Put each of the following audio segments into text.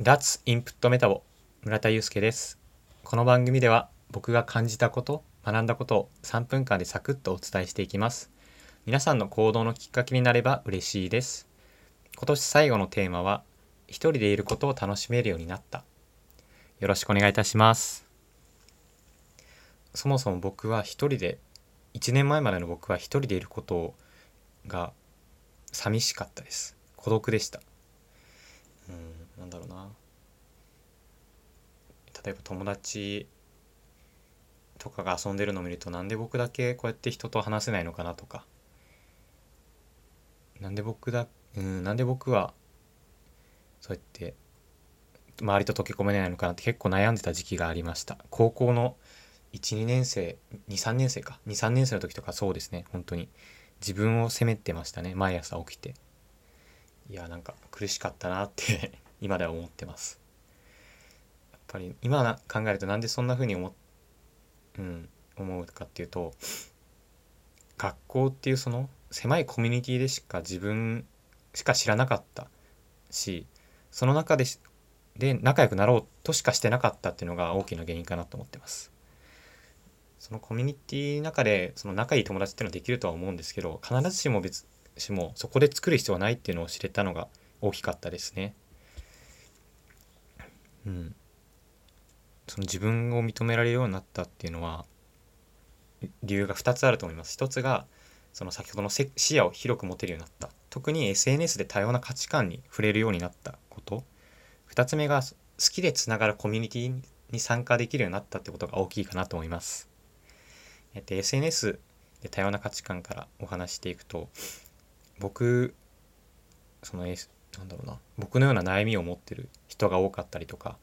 脱インプットメタボ村田祐介です。この番組では僕が感じたこと学んだことを3分間でサクッとお伝えしていきます。皆さんの行動のきっかけになれば嬉しいです。今年最後のテーマは一人でいることを楽しめるようになった。よろしくお願いいたします。そもそも僕は一人で1年前までの僕は一人でいることが寂しかったです。孤独でした。うん。なんだろうな。例えば友達とかが遊んでるのを見るとなんで僕だけこうやって人と話せないのかなとか。なんで僕だうんなんで僕はそうやって周りと溶け込めないのかなって結構悩んでた時期がありました。高校の12年生23年生か。23年生の時とかそうですね。本当に。自分を責めてましたね。毎朝起きて。いやなんか苦しかったなって。今では思ってます。やっぱり今考えるとなんでそんな風に思,、うん、思うかっていうと学校っていうその狭いコミュニティでしか自分しか知らなかったしその中でで仲良くなろうとしかしてなかったっていうのが大きな原因かなと思ってます。そのコミュニティの中でその仲いい友達っていうのはできるとは思うんですけど必ずしも別しもそこで作る必要はないっていうのを知れたのが大きかったですね。うん、その自分を認められるようになったっていうのは理由が2つあると思います。1つがその先ほどの視野を広く持てるようになった特に SNS で多様な価値観に触れるようになったこと2つ目が好きでつながるコミュニティに参加できるようになったってことが大きいかなと思います。えっと、SNS で多様な価値観からお話していくと僕その、S、なんだろうな僕のような悩みを持ってる人が多かったりとか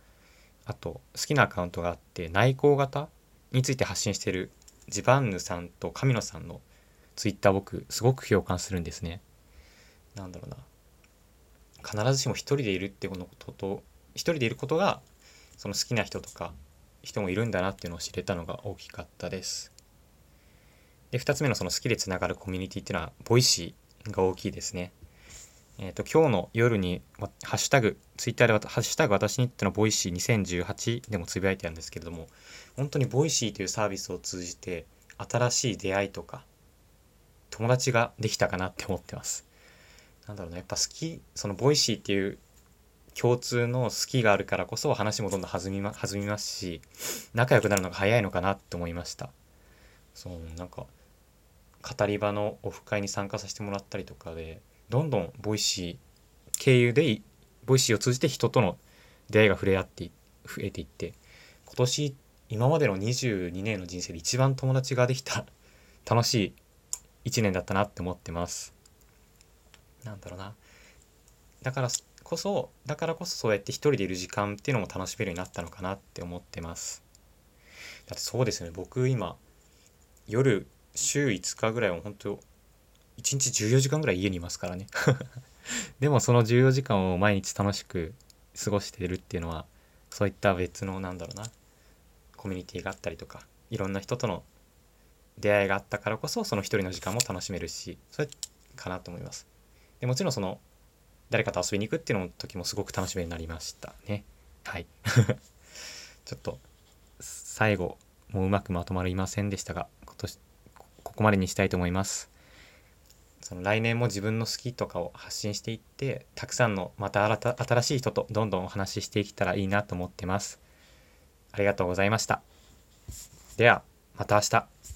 あと好きなアカウントがあって内向型について発信してるジバンヌさんと神野さんのツイッター僕すごく共感するんですね。なんだろうな必ずしも一人でいるってことと一人でいることがその好きな人とか人もいるんだなっていうのを知れたのが大きかったです。で2つ目のその好きでつながるコミュニティっていうのは Voicy が大きいですね。えっ、ー、と、今日の夜に、ハッシュタグ、ツイッターで、ハッシュタグ私にとっての Voicy 2018でもつぶやいてあるんですけれども、本当に Voicy というサービスを通じて、新しい出会いとか、友達ができたかなって思ってます。なんだろうな、やっぱ好き、その Voicy っていう共通の好きがあるからこそ話もどんどん弾み,、ま、弾みますし、仲良くなるのが早いのかなって思いました。そう、なんか、語り場のオフ会に参加させてもらったりとかで、どんどん Voicy 経由で Voicy を通じて人との出会いが触れ合って増えていって今年今までの22年の人生で一番友達ができた楽しい1年だったなって思ってます。なんだろうな。だからこそだからこそそうやって一人でいる時間っていうのも楽しめるようになったのかなって思ってます。だってそうですね。僕今夜週5日ぐらいは本当1日14時間ぐらい家にいますからね。でもその14時間を毎日楽しく過ごしてるっていうのはそういった別のなんだろうなコミュニティがあったりとかいろんな人との出会いがあったからこそその一人の時間も楽しめるしそれかなと思います。でもちろんその誰かと遊びに行くっていうのの時もすごく楽しみになりましたね。はい。ちょっと最後もううまくまとまりませんでしたが今年ここまでにしたいと思います。その来年も自分の好きとかを発信していってたくさんのまた新しい人とどんどんお話ししていけたらいいなと思ってます。ありがとうございました。ではまた明日。